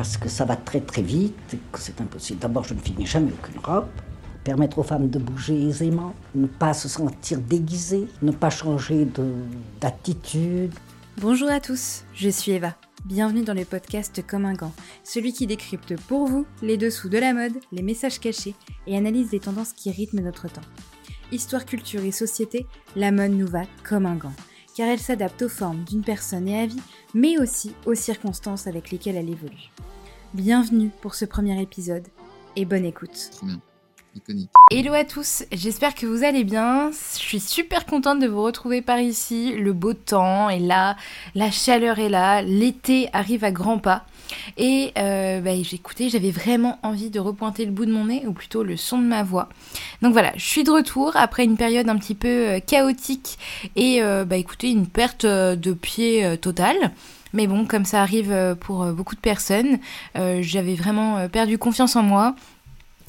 parce que ça va très très vite que c'est impossible. D'abord, je ne finis jamais aucune robe. Permettre aux femmes de bouger aisément, ne pas se sentir déguisées, ne pas changer d'attitude. Bonjour à tous, je suis Eva. Bienvenue dans le podcast Comme un gant, celui qui décrypte pour vous les dessous de la mode, les messages cachés et analyse les tendances qui rythment notre temps. Histoire, culture et société, la mode nous va comme un gant car elle s'adapte aux formes d'une personne et à vie, mais aussi aux circonstances avec lesquelles elle évolue. Bienvenue pour ce premier épisode et bonne écoute. Hello à tous, j'espère que vous allez bien. Je suis super contente de vous retrouver par ici. Le beau temps est là, la chaleur est là, l'été arrive à grands pas. Et euh, bah, écouté, j'avais vraiment envie de repointer le bout de mon nez, ou plutôt le son de ma voix. Donc voilà, je suis de retour après une période un petit peu euh, chaotique et euh, bah, écoutez, une perte de pied totale. Mais bon, comme ça arrive pour beaucoup de personnes, j'avais vraiment perdu confiance en moi.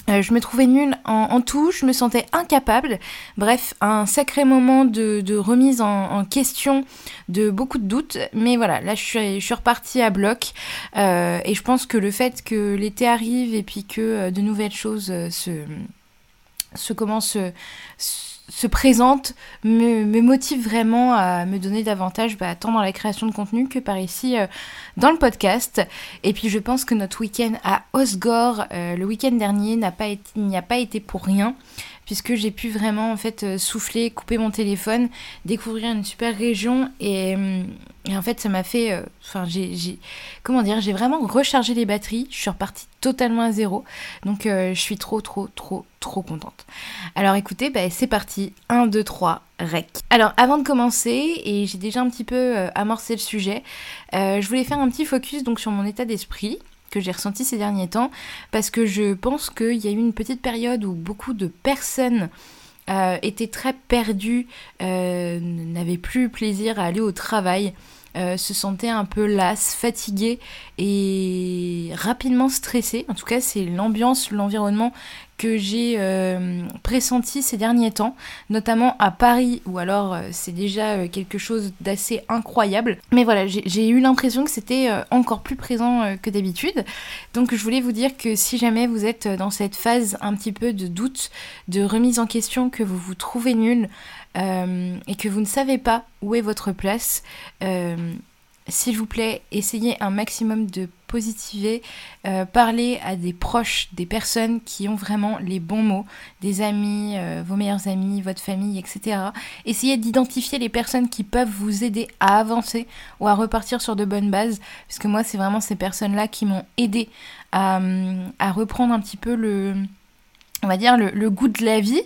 Euh, je me trouvais nulle en, tout, je me sentais incapable. Bref, un sacré moment de, remise en, question, de beaucoup de doutes. Mais voilà, là je suis, repartie à bloc. Euh, et je pense que le fait que l'été arrive et puis que euh, de nouvelles choses se, se commencent se présente me, motive vraiment à me donner davantage, bah, tant dans la création de contenu que par ici euh, dans le podcast. Et puis je pense que notre week-end à Osgore, euh, le week-end dernier, n'y a pas été pour rien puisque j'ai pu vraiment en fait euh, souffler, couper mon téléphone, découvrir une super région et, euh, en fait ça m'a fait, euh, enfin j'ai, comment dire, j'ai vraiment rechargé les batteries, je suis repartie totalement à zéro, donc je suis trop trop trop trop contente. Alors écoutez, bah, c'est parti, 1, 2, 3, rec. Alors avant de commencer, et j'ai déjà un petit peu amorcé le sujet, je voulais faire un petit focus donc sur mon état d'esprit que j'ai ressenti ces derniers temps, parce que je pense qu'il y a eu une petite période où beaucoup de personnes euh, étaient très perdues, euh, n'avaient plus plaisir à aller au travail, euh, se sentaient un peu lasses, fatiguées et rapidement stressées. En tout cas, c'est l'ambiance, l'environnement que j'ai euh, pressenti ces derniers temps, notamment à Paris, où alors euh, c'est déjà euh, quelque chose d'assez incroyable. Mais voilà, j'ai eu l'impression que c'était encore plus présent que d'habitude. Donc je voulais vous dire que si jamais vous êtes dans cette phase un petit peu de doute, de remise en question, que vous vous trouvez nul et que vous ne savez pas où est votre place, s'il vous plaît, essayez un maximum de positiver, euh, parler à des proches, des personnes qui ont vraiment les bons mots, des amis, euh, vos meilleurs amis, votre famille, etc. Essayez d'identifier les personnes qui peuvent vous aider à avancer ou à repartir sur de bonnes bases, puisque moi, c'est vraiment ces personnes-là qui m'ont aidé à, reprendre un petit peu le on va dire le, goût de la vie.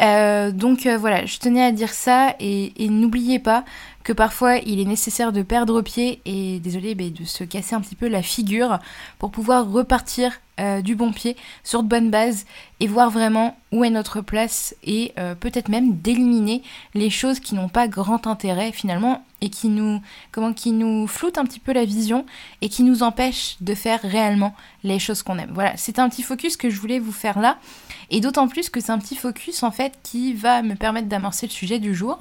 Euh, donc voilà, je tenais à dire ça et n'oubliez pas que parfois il est nécessaire de perdre pied et désolé mais de se casser un petit peu la figure pour pouvoir repartir euh, du bon pied sur de bonnes bases et voir vraiment où est notre place et euh, peut-être même d'éliminer les choses qui n'ont pas grand intérêt finalement et qui nous comment qui nous floutent un petit peu la vision et qui nous empêchent de faire réellement les choses qu'on aime. Voilà, c'est un petit focus que je voulais vous faire là et d'autant plus que c'est un petit focus en fait qui va me permettre d'amorcer le sujet du jour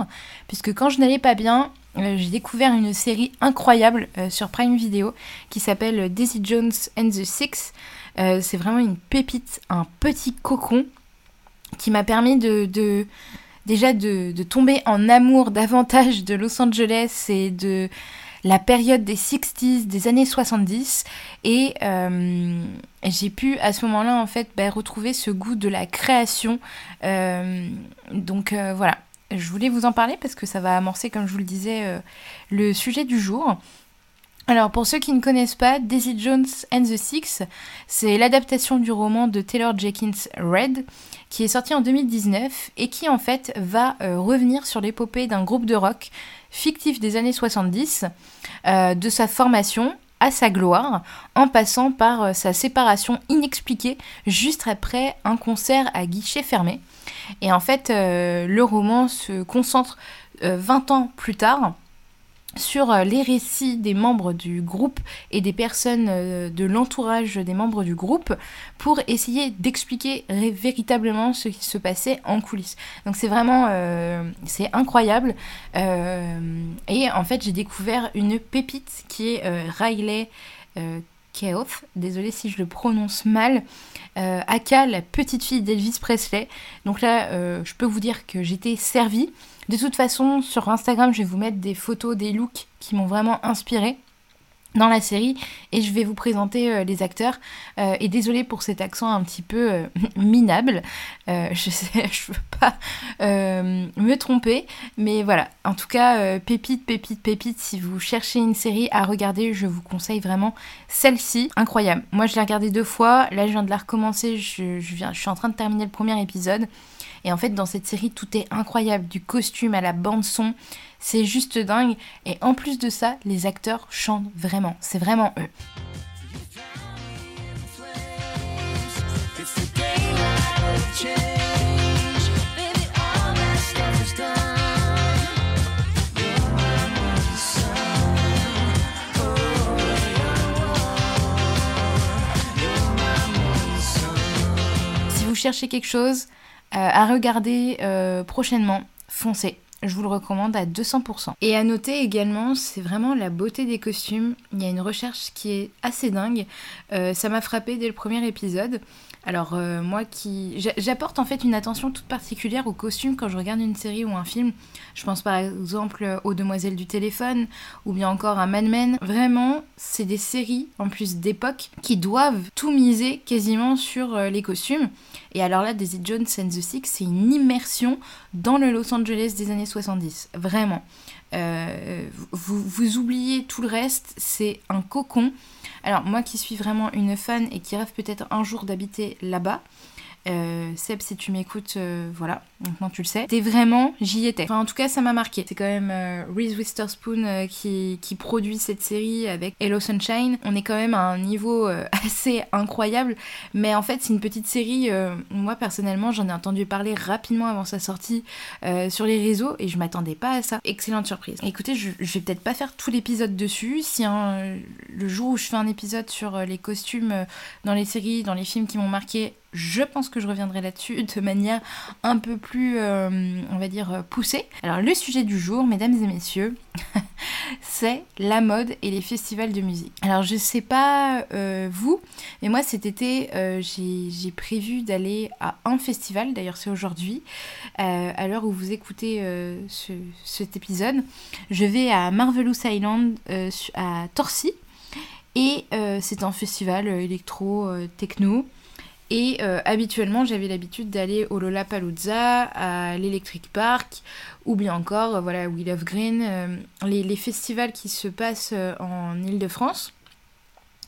puisque quand je n'allais pas bien, euh, j'ai découvert une série incroyable euh, sur Prime Video qui s'appelle Daisy Jones and the Six. Euh, c'est vraiment une pépite, un petit cocon qui m'a permis de, déjà de, tomber en amour davantage de Los Angeles et de la période des 60s, des années 70. Et j'ai pu à ce moment-là en fait bah, retrouver ce goût de la création. donc voilà, je voulais vous en parler parce que ça va amorcer, comme je vous le disais, euh, le sujet du jour. Alors pour ceux qui ne connaissent pas, Daisy Jones and the Six, c'est l'adaptation du roman de Taylor Jenkins Red qui est sorti en 2019 et qui en fait va euh, revenir sur l'épopée d'un groupe de rock fictif des années 70, euh, de sa formation à sa gloire, en passant par sa séparation inexpliquée juste après un concert à guichet fermé. Et en fait, euh, le roman se concentre 20 euh, ans plus tard sur euh, les récits des membres du groupe et des personnes de l'entourage des membres du groupe pour essayer d'expliquer véritablement ce qui se passait en coulisses. Donc c'est vraiment c'est incroyable et en fait j'ai découvert une pépite qui est Riley Keof, désolée si je le prononce mal, euh, Aka, la petite fille d'Elvis Presley. Donc là, euh, je peux vous dire que j'étais servie. De toute façon, sur Instagram, je vais vous mettre des photos, des looks qui m'ont vraiment inspirée dans la série et je vais vous présenter euh, les acteurs. Euh, et désolé pour cet accent un petit peu euh, minable. Je sais je veux pas me tromper mais voilà. En tout cas pépite pépite pépite si vous cherchez une série à regarder je vous conseille vraiment celle-ci. Incroyable. Moi je l'ai regardée deux fois. Là je viens de la recommencer. Je suis en train de terminer le premier épisode et en fait, dans cette série, tout est incroyable, du costume à la bande son, c'est juste dingue. Et en plus de ça, les acteurs chantent vraiment, c'est vraiment eux. Si vous cherchez quelque chose, à regarder euh, prochainement, foncez. Je vous le recommande à 200%. Et à noter également, c'est vraiment la beauté des costumes. Il y a une recherche qui est assez dingue. Euh, ça m'a frappé dès le premier épisode. Alors euh, moi qui... J'apporte en fait une attention toute particulière aux costumes quand je regarde une série ou un film. Je pense par exemple aux Demoiselles du téléphone ou bien encore à Mad Men. Vraiment, c'est des séries en plus d'époque qui doivent tout miser quasiment sur euh, les costumes. Et alors là, Daisy Jones and the Six, c'est une immersion dans le Los Angeles des années 70. Vraiment. Euh, vous, vous oubliez tout le reste, c'est un cocon. Alors moi qui suis vraiment une fan et qui rêve peut-être un jour d'habiter là-bas, euh, Seb, si tu m'écoutes, euh, voilà, maintenant tu le sais. T'es vraiment, j'y étais. Enfin, en tout cas, ça m'a marqué. C'est quand même euh, Reese Witherspoon qui, produit cette série avec Hello Sunshine. On est quand même à un niveau assez incroyable. Mais en fait, c'est une petite série. moi, personnellement, j'en ai entendu parler rapidement avant sa sortie sur les réseaux et je m'attendais pas à ça. Excellente surprise. Écoutez, je, vais peut-être pas faire tout l'épisode dessus. Si le jour où je fais un épisode sur les costumes dans les séries, dans les films qui m'ont marqué, je pense que je reviendrai là-dessus de manière un peu plus, euh, on va dire, poussée. Alors le sujet du jour, mesdames et messieurs, c'est la mode et les festivals de musique. Alors je sais pas euh, vous, mais moi cet été, euh, j'ai prévu d'aller à un festival, d'ailleurs c'est aujourd'hui, à l'heure où vous écoutez cet épisode. Je vais à Marvelous Island, à Torcy. Et c'est un festival électro-techno et euh, habituellement, j'avais l'habitude d'aller au Lollapalooza, à l'Electric Park, ou bien encore, euh, voilà, We Love Green, euh, les, festivals qui se passent en Ile-de-France.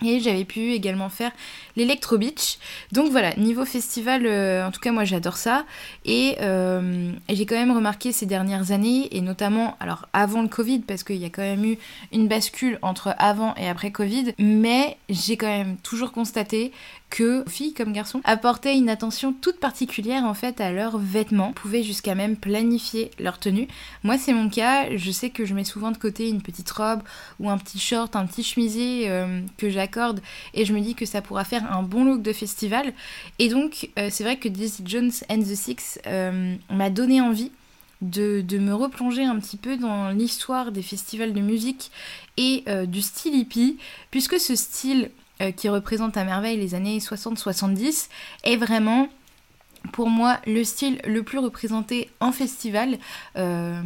Et j'avais pu également faire l'Electro Beach. Donc voilà, niveau festival, en tout cas moi j'adore ça. Et, j'ai quand même remarqué ces dernières années, et notamment alors avant le Covid, parce qu'il y a quand même eu une bascule entre avant et après Covid, mais j'ai quand même toujours constaté que filles comme garçons apportaient une attention toute particulière en fait à leurs vêtements, pouvaient jusqu'à même planifier leur tenue. Moi c'est mon cas, je sais que je mets souvent de côté une petite robe ou un petit short, un petit chemisier euh, que j'accorde et je me dis que ça pourra faire un bon look de festival. Et donc euh, c'est vrai que Daisy Jones and the Six euh, m'a donné envie de, de, me replonger un petit peu dans l'histoire des festivals de musique et du style hippie, puisque ce style euh, qui représente à merveille les années 60-70, est vraiment pour moi le style le plus représenté en festival, euh,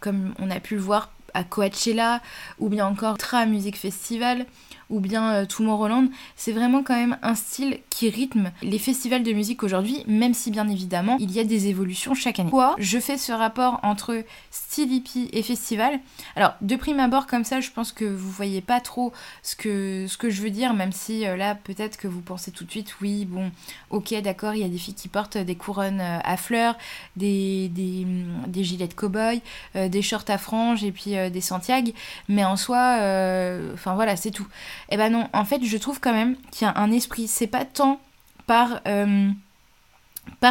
comme on a pu le voir à Coachella ou bien encore Tra Music Festival ou bien euh, Tomorrowland, c'est vraiment quand même un style qui rythme les festivals de musique aujourd'hui, même si bien évidemment il y a des évolutions chaque année. Pourquoi je fais ce rapport entre style hippie et festival? Alors de prime abord comme ça, je pense que vous voyez pas trop ce que, ce que je veux dire, même si euh, là peut-être que vous pensez tout de suite, oui bon, ok d'accord, il y a des filles qui portent des couronnes euh, à fleurs, des, des, des gilets de cow-boy, des shorts à franges et puis des Santiago, mais en soi, enfin voilà, c'est tout. Eh ben non, en fait, je trouve quand même qu'il y a un esprit. C'est pas tant par euh,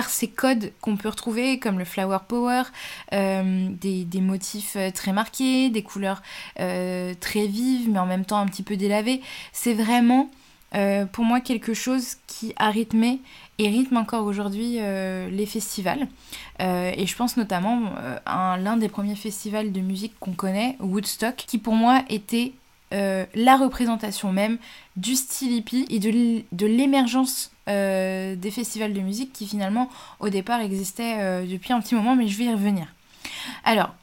ces codes qu'on peut retrouver comme le flower power, euh, des, des, motifs euh, très marqués, des couleurs très vives mais en même temps un petit peu délavées. C'est vraiment pour moi quelque chose qui a rythmé et rythme encore aujourd'hui les festivals. et je pense notamment à l'un des premiers festivals de musique qu'on connaît, Woodstock, qui pour moi était la représentation même du style hippie et de l'émergence des festivals de musique qui finalement au départ existaient depuis un petit moment, mais je vais y revenir. Alors,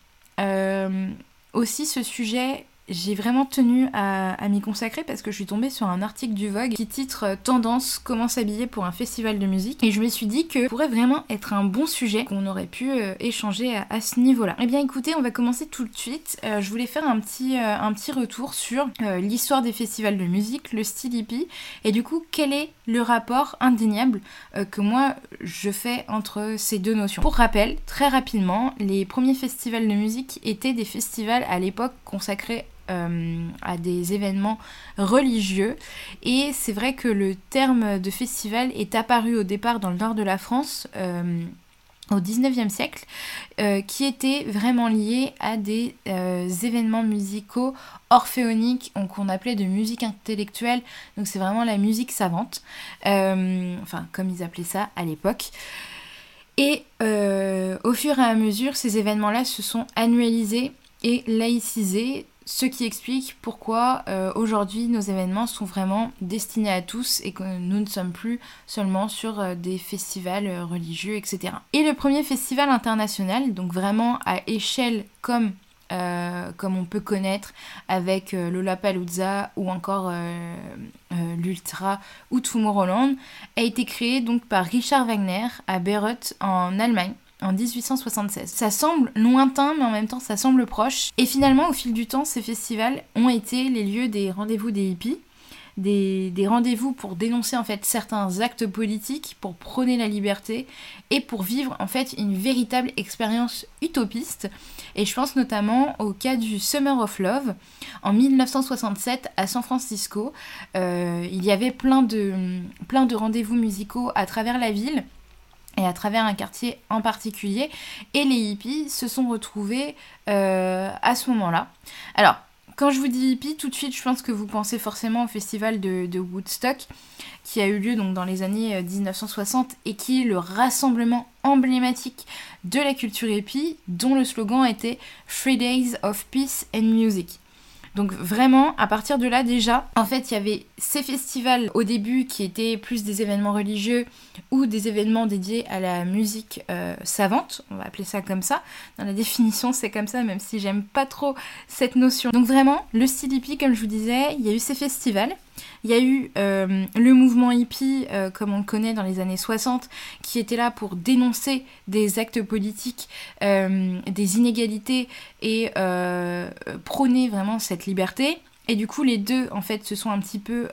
aussi ce sujet j'ai vraiment tenu à, m'y consacrer parce que je suis tombée sur un article du Vogue qui titre euh, Tendance, comment s'habiller pour un festival de musique. Et je me suis dit que pourrait vraiment être un bon sujet qu'on aurait pu euh, échanger à, ce niveau-là. Eh bien écoutez, on va commencer tout de suite. Euh, je voulais faire un petit, un petit retour sur l'histoire des festivals de musique, le style hippie, et du coup quel est le rapport indéniable que moi je fais entre ces deux notions? Pour rappel, très rapidement, les premiers festivals de musique étaient des festivals à l'époque consacrés euh, à des événements religieux. Et c'est vrai que le terme de festival est apparu au départ dans le nord de la France. Euh, au 19e siècle, euh, qui était vraiment lié à des événements musicaux orphéoniques, qu'on appelait de musique intellectuelle, donc c'est vraiment la musique savante, enfin comme ils appelaient ça à l'époque. Et au fur et à mesure, ces événements-là se sont annualisés et laïcisés ce qui explique pourquoi euh, aujourd'hui nos événements sont vraiment destinés à tous et que nous ne sommes plus seulement sur euh, des festivals euh, religieux, etc. Et le premier festival international, donc vraiment à échelle comme, comme on peut connaître avec Lollapalooza ou encore l'Ultra ou Tomorrowland, a été créé donc par Richard Wagner à Bayreuth en Allemagne en 1876. Ça semble lointain, mais en même temps ça semble proche. Et finalement, au fil du temps, ces festivals ont été les lieux des rendez-vous des hippies, des, rendez-vous pour dénoncer en fait certains actes politiques, pour prôner la liberté et pour vivre en fait une véritable expérience utopiste. Et je pense notamment au cas du Summer of Love en 1967 à San Francisco. Euh, il y avait plein de, plein de rendez-vous musicaux à travers la ville et à travers un quartier en particulier. Et les hippies se sont retrouvés euh, à ce moment-là. Alors, quand je vous dis hippie, tout de suite, je pense que vous pensez forcément au festival de, Woodstock, qui a eu lieu donc dans les années 1960 euh, et qui est le rassemblement emblématique de la culture hippie, dont le slogan était Three Days of Peace and Music. Donc vraiment, à partir de là déjà, en fait, il y avait ces festivals au début qui étaient plus des événements religieux ou des événements dédiés à la musique euh, savante, on va appeler ça comme ça. Dans la définition, c'est comme ça, même si j'aime pas trop cette notion. Donc vraiment, le hippie, comme je vous disais, il y a eu ces festivals il y a eu euh, le mouvement hippie, euh, comme on le connaît dans les années 60, qui était là pour dénoncer des actes politiques, euh, des inégalités et prôner vraiment cette liberté. Et du coup, les deux, en fait, se sont un petit peu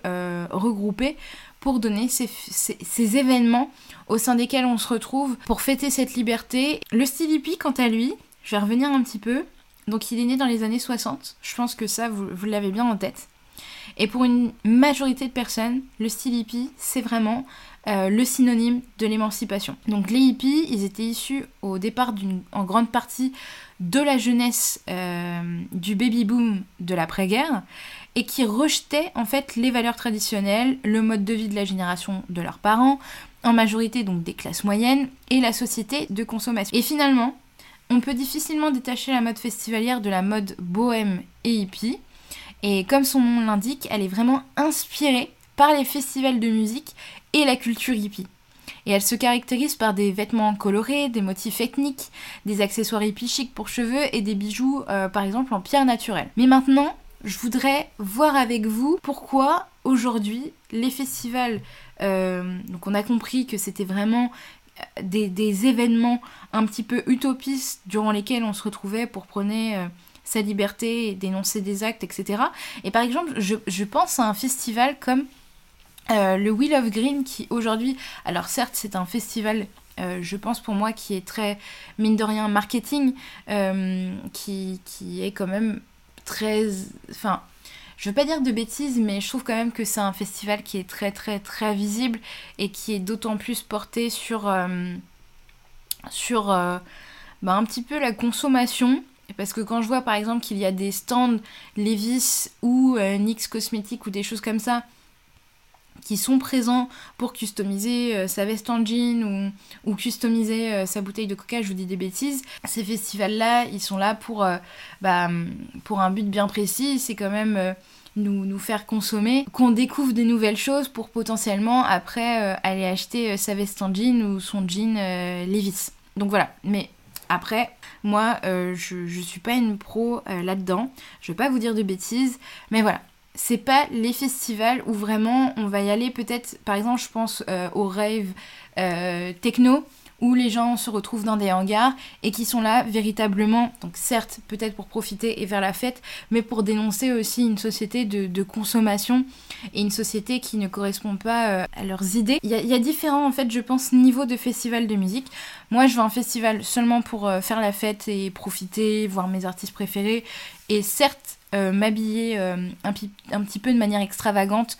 regroupés pour donner ces, événements au sein desquels on se retrouve pour fêter cette liberté. Le style hippie, quant à lui, je vais revenir un petit peu. Donc, il est né dans les années 60. Je pense que ça, vous l'avez bien en tête. Et pour une majorité de personnes, le style hippie, c'est vraiment euh, le synonyme de l'émancipation. Donc les hippies, ils étaient issus au départ en grande partie de la jeunesse euh, du baby-boom de l'après-guerre et qui rejetaient en fait les valeurs traditionnelles, le mode de vie de la génération de leurs parents, en majorité donc des classes moyennes, et la société de consommation. Et finalement, on peut difficilement détacher la mode festivalière de la mode bohème et hippie, et comme son nom l'indique, elle est vraiment inspirée par les festivals de musique et la culture hippie. Et elle se caractérise par des vêtements colorés, des motifs ethniques, des accessoires hippie chic pour cheveux et des bijoux euh, par exemple en pierre naturelle. Mais maintenant, je voudrais voir avec vous pourquoi aujourd'hui les festivals, euh, donc on a compris que c'était vraiment euh, des, événements un petit peu utopistes durant lesquels on se retrouvait pour prôner sa liberté, dénoncer des actes, etc. Et par exemple, je, pense à un festival comme euh, le Wheel of Green qui aujourd'hui, alors certes c'est un festival euh, je pense pour moi qui est très, mine de rien, marketing, euh, qui, est quand même très... Enfin, je veux pas dire de bêtises, mais je trouve quand même que c'est un festival qui est très très très visible et qui est d'autant plus porté sur, sur bah, un petit peu la consommation parce que quand je vois par exemple qu'il y a des stands Levis ou euh, NYX Cosmétiques ou des choses comme ça qui sont présents pour customiser euh, sa veste en jean ou, customiser euh, sa bouteille de coca, je vous dis des bêtises. Ces festivals-là, ils sont là pour, bah, un but bien précis. C'est quand même nous, faire consommer, qu'on découvre de nouvelles choses pour potentiellement après aller acheter sa veste en jean ou son jean Levis. Donc voilà, mais après, moi, je, ne suis pas une pro là-dedans. Je vais pas vous dire de bêtises, mais voilà. C'est pas les festivals où vraiment on va y aller. Peut-être par exemple je pense euh, aux euh, techno où les gens se retrouvent dans des hangars et qui sont là véritablement, donc certes peut-être pour profiter et faire la fête, mais pour dénoncer aussi une société de, consommation et une société qui ne correspond pas euh, à leurs idées. Il y, a, différents en fait je pense niveaux de festivals de musique. Moi je vais en festival seulement pour faire la fête et profiter, voir mes artistes préférés et certes euh, m'habiller euh, un, petit peu de manière extravagante,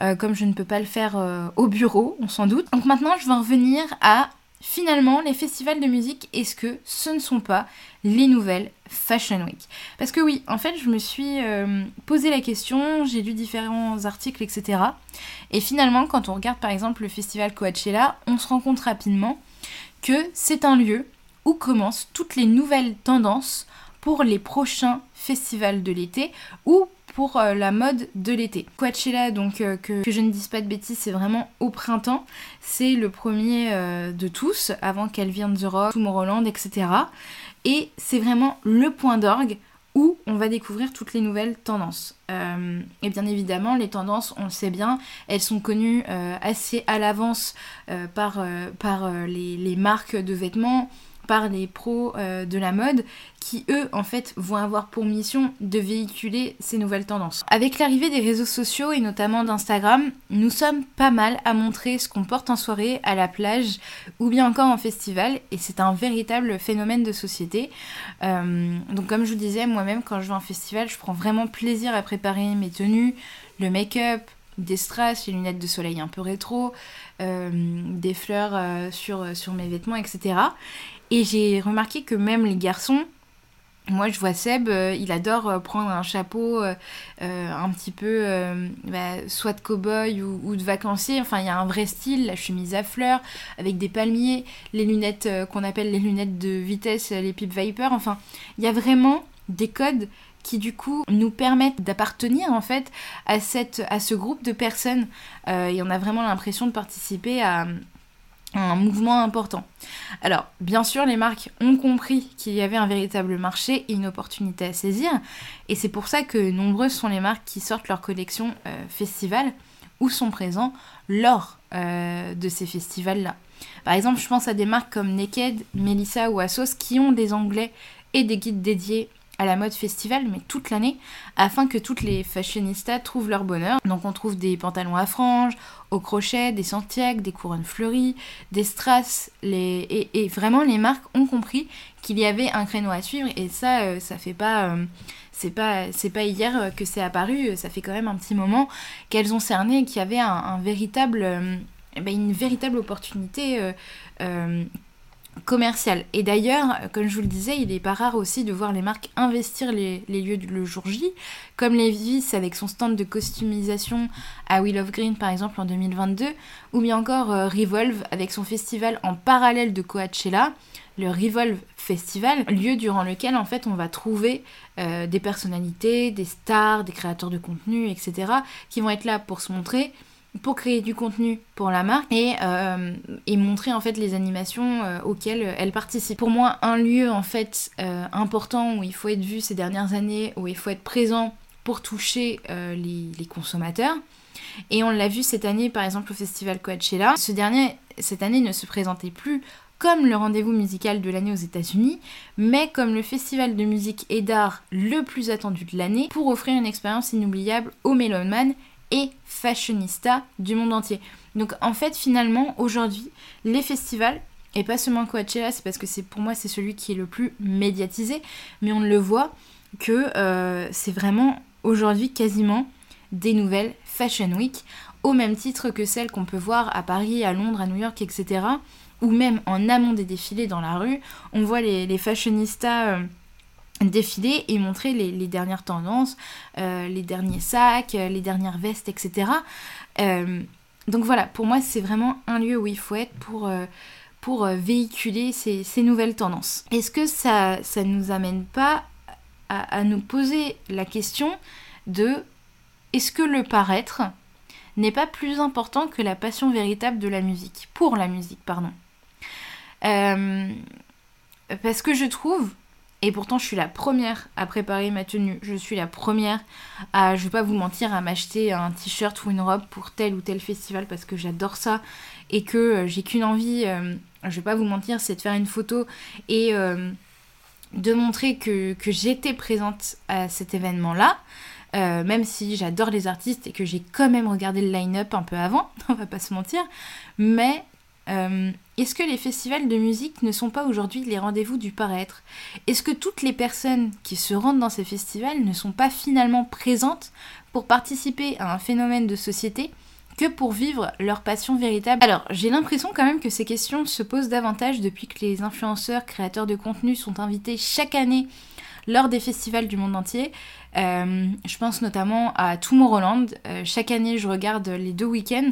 euh, comme je ne peux pas le faire au bureau, on s'en doute. Donc maintenant, je vais revenir à finalement les festivals de musique. Est-ce que ce ne sont pas les nouvelles Fashion Week? Parce que oui, en fait, je me suis posé la question, j'ai lu différents articles, etc. Et finalement, quand on regarde par exemple le festival Coachella, on se rend compte rapidement que c'est un lieu où commencent toutes les nouvelles tendances pour les prochains festivals de l'été ou pour euh, la mode de l'été. Coachella, donc euh, que, je ne dise pas de bêtises, c'est vraiment au printemps. C'est le premier euh, de tous, avant qu'elle vienne The Rock, Tomorrowland, etc. Et c'est vraiment le point d'orgue où on va découvrir toutes les nouvelles tendances. et bien évidemment, les tendances, on le sait bien, elles sont connues assez à l'avance par, les, marques de vêtements, par les pros euh, de la mode qui eux en fait vont avoir pour mission de véhiculer ces nouvelles tendances. Avec l'arrivée des réseaux sociaux et notamment d'Instagram, nous sommes pas mal à montrer ce qu'on porte en soirée, à la plage ou bien encore en festival et c'est un véritable phénomène de société. Euh, donc comme je vous disais, moi-même quand je vais en festival, je prends vraiment plaisir à préparer mes tenues, le make-up, des strass, les lunettes de soleil un peu rétro, euh, des fleurs sur, sur mes vêtements, etc. Et j'ai remarqué que même les garçons, moi, je vois Seb, euh, il adore euh, prendre un chapeau euh, un petit peu, bah, soit de cow-boy ou, de vacancier. Enfin, il y a un vrai style, la chemise à fleurs, avec des palmiers, les lunettes qu'on appelle les lunettes de vitesse, les Pip Viper. Enfin, il y a vraiment des codes qui du coup nous permettent d'appartenir en fait à, à ce groupe de personnes. et on a vraiment l'impression de participer à, un mouvement important. Alors, bien sûr, les marques ont compris qu'il y avait un véritable marché et une opportunité à saisir, et c'est pour ça que nombreuses sont les marques qui sortent leur collection euh, festival ou sont présents lors euh, de ces festivals-là. Par exemple, je pense à des marques comme Naked, Melissa ou Asos qui ont des onglets et des guides dédiés à la mode festival, mais toute l'année, afin que toutes les fashionistas trouvent leur bonheur. Donc on trouve des pantalons à franges, au crochet, des Santiago, des couronnes fleuries, des strass, les... et, vraiment les marques ont compris qu'il y avait un créneau à suivre, et ça, euh, ça fait pas... Euh, c'est pas, c'est pas hier que c'est apparu, ça fait quand même un petit moment qu'elles ont cerné qu'il y avait un, véritable, euh, eh ben, une véritable opportunité commercial. Et d'ailleurs, comme je vous le disais, il est pas rare aussi de voir les marques investir les, lieux du, le jour J, comme Levi's avec son stand de customisation à Wheel of Green par exemple en 2022, ou bien encore euh, Revolve avec son festival en parallèle de Coachella, le Revolve Festival, lieu durant lequel en fait on va trouver euh, des personnalités, des stars, des créateurs de contenu, etc., qui vont être là pour se montrer pour créer du contenu pour la marque et, euh, et montrer en fait les animations euh, auxquelles elle participe. Pour moi, un lieu en fait euh, important où il faut être vu ces dernières années, où il faut être présent pour toucher les, consommateurs. Et on l'a vu cette année par exemple au festival Coachella. Ce dernier, cette année, ne se présentait plus comme le rendez-vous musical de l'année aux États-Unis, mais comme le festival de musique et d'art le plus attendu de l'année pour offrir une expérience inoubliable aux mélomanes et fashionista du monde entier. Donc en fait finalement aujourd'hui les festivals et pas seulement Coachella, c'est parce que c'est pour moi c'est celui qui est le plus médiatisé, mais on le voit que euh, c'est vraiment aujourd'hui quasiment des nouvelles Fashion Week, au même titre que celles qu'on peut voir à Paris, à Londres, à New York, etc. Ou même en amont des défilés dans la rue, on voit les, les fashionistas... Euh, défiler et montrer les, dernières tendances, euh, les derniers sacs, euh, les dernières vestes, etc. Euh, donc voilà, pour moi c'est vraiment un lieu où il faut être pour, véhiculer ces, nouvelles tendances. Est-ce que ça ne nous amène pas à, nous poser la question de est-ce que le paraître n'est pas plus important que la passion véritable de la musique? Pour la musique, pardon. Parce que je trouve, et pourtant je suis la première à préparer ma tenue, je suis la première à, je vais pas vous mentir, à m'acheter un t-shirt ou une robe pour tel ou tel festival parce que j'adore ça et que euh, j'ai qu'une envie, euh, je vais pas vous mentir, c'est de faire une photo et de montrer que, que j'étais présente à cet événement-là. même si j'adore les artistes et que j'ai quand même regardé le line-up un peu avant, on va pas se mentir, mais euh, est-ce que les festivals de musique ne sont pas aujourd'hui les rendez-vous du paraître? Est-ce que toutes les personnes qui se rendent dans ces festivals ne sont pas finalement présentes pour participer à un phénomène de société que pour vivre leur passion véritable? Alors, j'ai l'impression quand même que ces questions se posent davantage depuis que les influenceurs, créateurs de contenu sont invités chaque année lors des festivals du monde entier. Euh, je pense notamment à Tomorrowland. Euh, chaque année, je regarde les deux week-ends.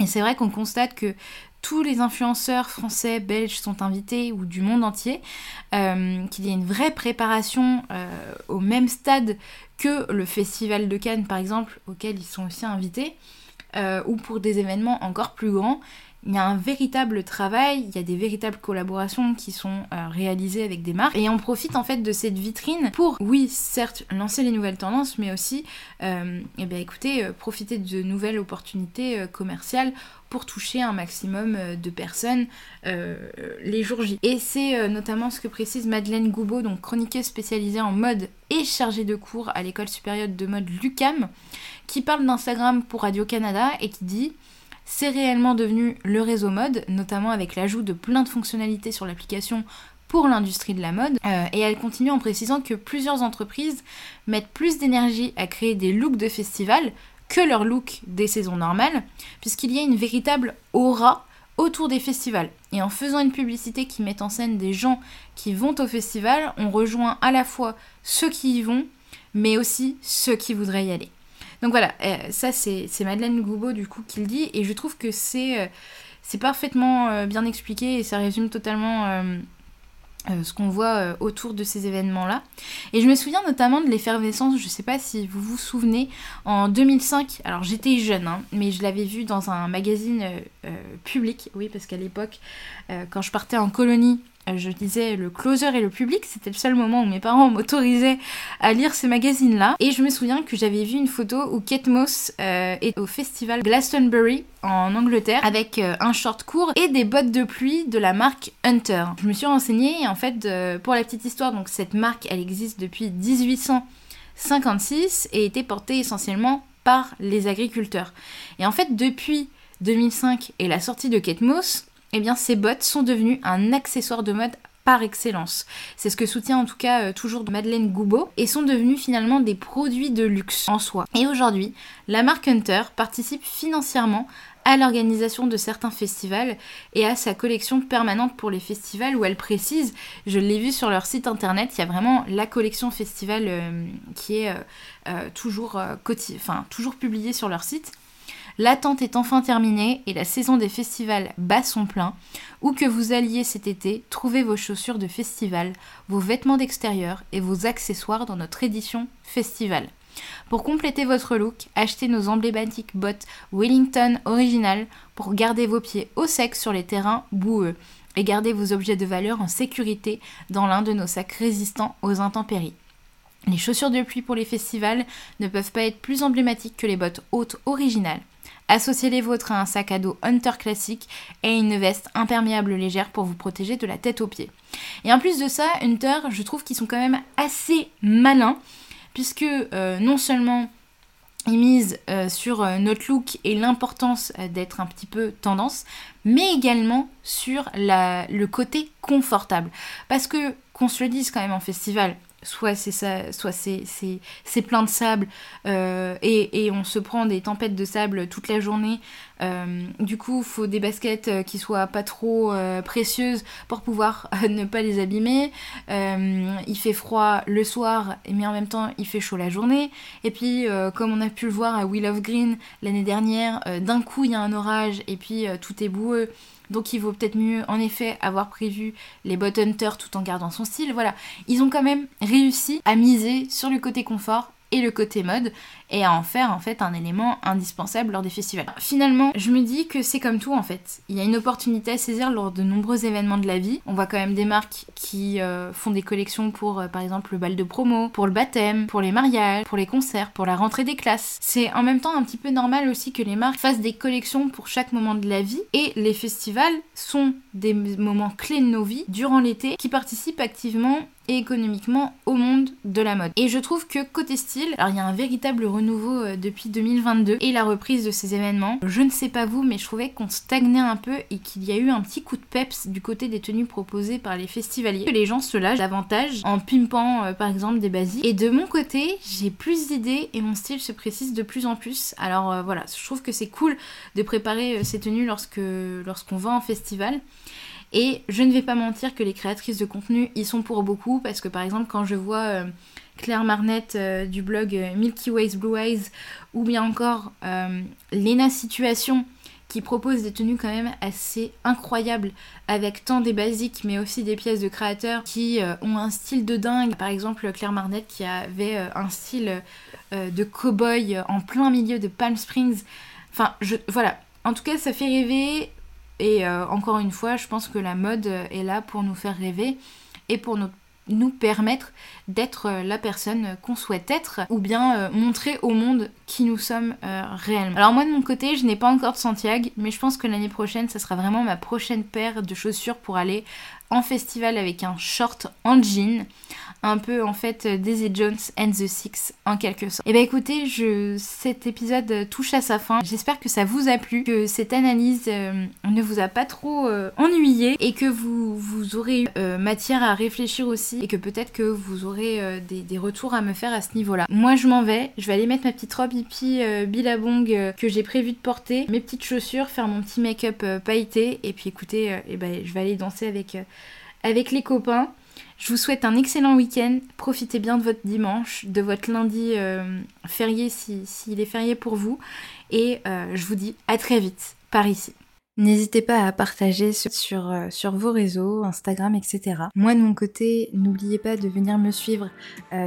Et c'est vrai qu'on constate que tous les influenceurs français, belges sont invités ou du monde entier, euh, qu'il y a une vraie préparation euh, au même stade que le Festival de Cannes par exemple, auquel ils sont aussi invités, euh, ou pour des événements encore plus grands il y a un véritable travail, il y a des véritables collaborations qui sont euh, réalisées avec des marques. Et on profite en fait de cette vitrine pour, oui, certes, lancer les nouvelles tendances, mais aussi, euh, eh bien, écoutez, euh, profiter de nouvelles opportunités commerciales pour toucher un maximum de personnes les jours J. Et c'est notamment ce que précise Madeleine Goubeau, donc chroniqueuse spécialisée en mode et chargée de cours à l'école supérieure de mode Lucam, qui parle d'Instagram pour Radio-Canada et qui dit c'est réellement devenu le réseau mode, notamment avec l'ajout de plein de fonctionnalités sur l'application pour l'industrie de la mode. Euh, et elle continue en précisant que plusieurs entreprises mettent plus d'énergie à créer des looks de festival que leurs looks des saisons normales, puisqu'il y a une véritable aura autour des festivals. Et en faisant une publicité qui met en scène des gens qui vont au festival, on rejoint à la fois ceux qui y vont, mais aussi ceux qui voudraient y aller. Donc voilà, euh, ça c'est Madeleine Goubeau du coup qui le dit et je trouve que c'est euh, parfaitement euh, bien expliqué et ça résume totalement ce qu'on voit autour de ces événements-là. Et je me souviens notamment de l'effervescence, je ne sais pas si vous vous souvenez, en 2005, alors j'étais jeune, hein, mais je l'avais vu dans un magazine public, oui, parce qu'à l'époque, quand je partais en colonie je disais le closer et le public, c'était le seul moment où mes parents m'autorisaient à lire ces magazines-là. Et je me souviens que j'avais vu une photo où Kate Moss euh, est au festival Glastonbury en Angleterre avec euh, un short court et des bottes de pluie de la marque Hunter. Je me suis renseignée et en fait, pour la petite histoire, donc cette marque, elle existe depuis 1856 et était portée essentiellement par les agriculteurs. Et en fait, depuis 2005 et la sortie de Kate Moss, eh bien ces bottes sont devenues un accessoire de mode par excellence. C'est ce que soutient en tout cas euh, toujours Madeleine Goubeau et sont devenus finalement des produits de luxe en soi. Et aujourd'hui, la marque Hunter participe financièrement à l'organisation de certains festivals et à sa collection permanente pour les festivals où elle précise, je l'ai vu sur leur site internet, il y a vraiment la collection festival euh, qui est euh, toujours, enfin, toujours publiée sur leur site. L'attente est enfin terminée et la saison des festivals bat son plein. Où que vous alliez cet été, trouvez vos chaussures de festival, vos vêtements d'extérieur et vos accessoires dans notre édition festival. Pour compléter votre look, achetez nos emblématiques bottes Wellington originales pour garder vos pieds au sec sur les terrains boueux et garder vos objets de valeur en sécurité dans l'un de nos sacs résistants aux intempéries. Les chaussures de pluie pour les festivals ne peuvent pas être plus emblématiques que les bottes hautes originales. Associez les vôtres à un sac à dos Hunter classique et une veste imperméable légère pour vous protéger de la tête aux pieds. Et en plus de ça, Hunter, je trouve qu'ils sont quand même assez malins, puisque euh, non seulement ils misent euh, sur euh, notre look et l'importance d'être un petit peu tendance, mais également sur le côté confortable. Parce que, qu'on se le dise quand même en festival, soit c'est ça, soit c'est plein de sable euh, et, on se prend des tempêtes de sable toute la journée. Euh, du coup, il faut des baskets euh, qui soient pas trop précieuses pour pouvoir ne pas les abîmer. il fait froid le soir, mais en même temps il fait chaud la journée. Et puis, comme on a pu le voir à Wheel of Green l'année dernière, d'un coup il y a un orage et puis tout est boueux. Donc il vaut peut-être mieux en effet avoir prévu les bot hunter tout en gardant son style. Voilà, ils ont quand même réussi à miser sur le côté confort et le côté mode et à en faire en fait un élément indispensable lors des festivals. Finalement, je me dis que c'est comme tout en fait. Il y a une opportunité à saisir lors de nombreux événements de la vie. On voit quand même des marques qui euh, font des collections pour euh, par exemple le bal de promo, pour le baptême, pour les mariages, pour les concerts, pour la rentrée des classes. C'est en même temps un petit peu normal aussi que les marques fassent des collections pour chaque moment de la vie et les festivals sont des moments clés de nos vies durant l'été qui participent activement et économiquement au monde de la mode. Et je trouve que côté style, alors il y a un véritable renouveau euh, depuis 2022 et la reprise de ces événements. Je ne sais pas vous, mais je trouvais qu'on stagnait un peu et qu'il y a eu un petit coup de peps du côté des tenues proposées par les festivaliers. Que les gens se lâchent davantage en pimpant euh, par exemple des basiques. Et de mon côté, j'ai plus d'idées et mon style se précise de plus en plus. Alors euh, voilà, je trouve que c'est cool de préparer ces tenues lorsque lorsqu'on va en festival. Et je ne vais pas mentir que les créatrices de contenu y sont pour beaucoup, parce que par exemple, quand je vois Claire Marnette euh, du blog euh, Milky Ways Blue Eyes, ou bien encore Lena Situation, qui propose des tenues quand même assez incroyables, avec tant des basiques, mais aussi des pièces de créateurs qui ont un style de dingue. Par exemple, Claire Marnette qui avait un style de cow-boy en plein milieu de Palm Springs. Enfin, je, voilà. En tout cas, ça fait rêver. Et euh, encore une fois, je pense que la mode est là pour nous faire rêver et pour nous, permettre d'être euh, la personne qu'on souhaite être ou bien euh, montrer au monde qui nous sommes réellement. Alors moi de mon côté, je n'ai pas encore de Santiago, mais je pense que l'année prochaine, ça sera vraiment ma prochaine paire de chaussures pour aller en festival avec un short en jean un peu en fait Daisy Jones and the Six en quelque sorte. Et eh bah ben, écoutez, cet épisode touche à sa fin. J'espère que ça vous a plu, que cette analyse euh, ne vous a pas trop euh, ennuyé et que vous, vous aurez eu euh, matière à réfléchir aussi et que peut-être que vous aurez des, retours à me faire à ce niveau-là. Moi je m'en vais, je vais aller mettre ma petite robe hippie billabong que j'ai prévu de porter, mes petites chaussures, faire mon petit make-up pailleté et puis écoutez, et eh ben, je vais aller danser avec, avec les copains. Je vous souhaite un excellent week-end. Profitez bien de votre dimanche, de votre lundi euh, férié s'il est férié pour vous. Et euh, je vous dis à très vite par ici. N'hésitez pas à partager sur, euh, sur, vos réseaux, Instagram, etc. Moi de mon côté, n'oubliez pas de venir me suivre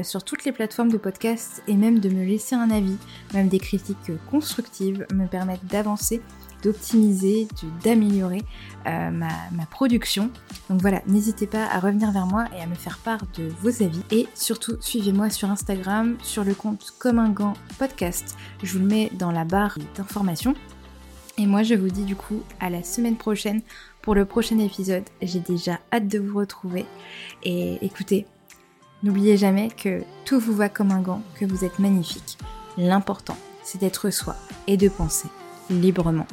sur toutes les plateformes de podcast et même de me laisser un avis, même des critiques constructives me permettent d'avancer d'optimiser, d'améliorer euh, ma, production. Donc voilà, n'hésitez pas à revenir vers moi et à me faire part de vos avis. Et surtout, suivez-moi sur Instagram, sur le compte Comme un gant podcast. Je vous le mets dans la barre d'informations. Et moi, je vous dis du coup à la semaine prochaine pour le prochain épisode. J'ai déjà hâte de vous retrouver. Et écoutez, n'oubliez jamais que tout vous va comme un gant, que vous êtes magnifique. L'important, c'est d'être soi et de penser librement.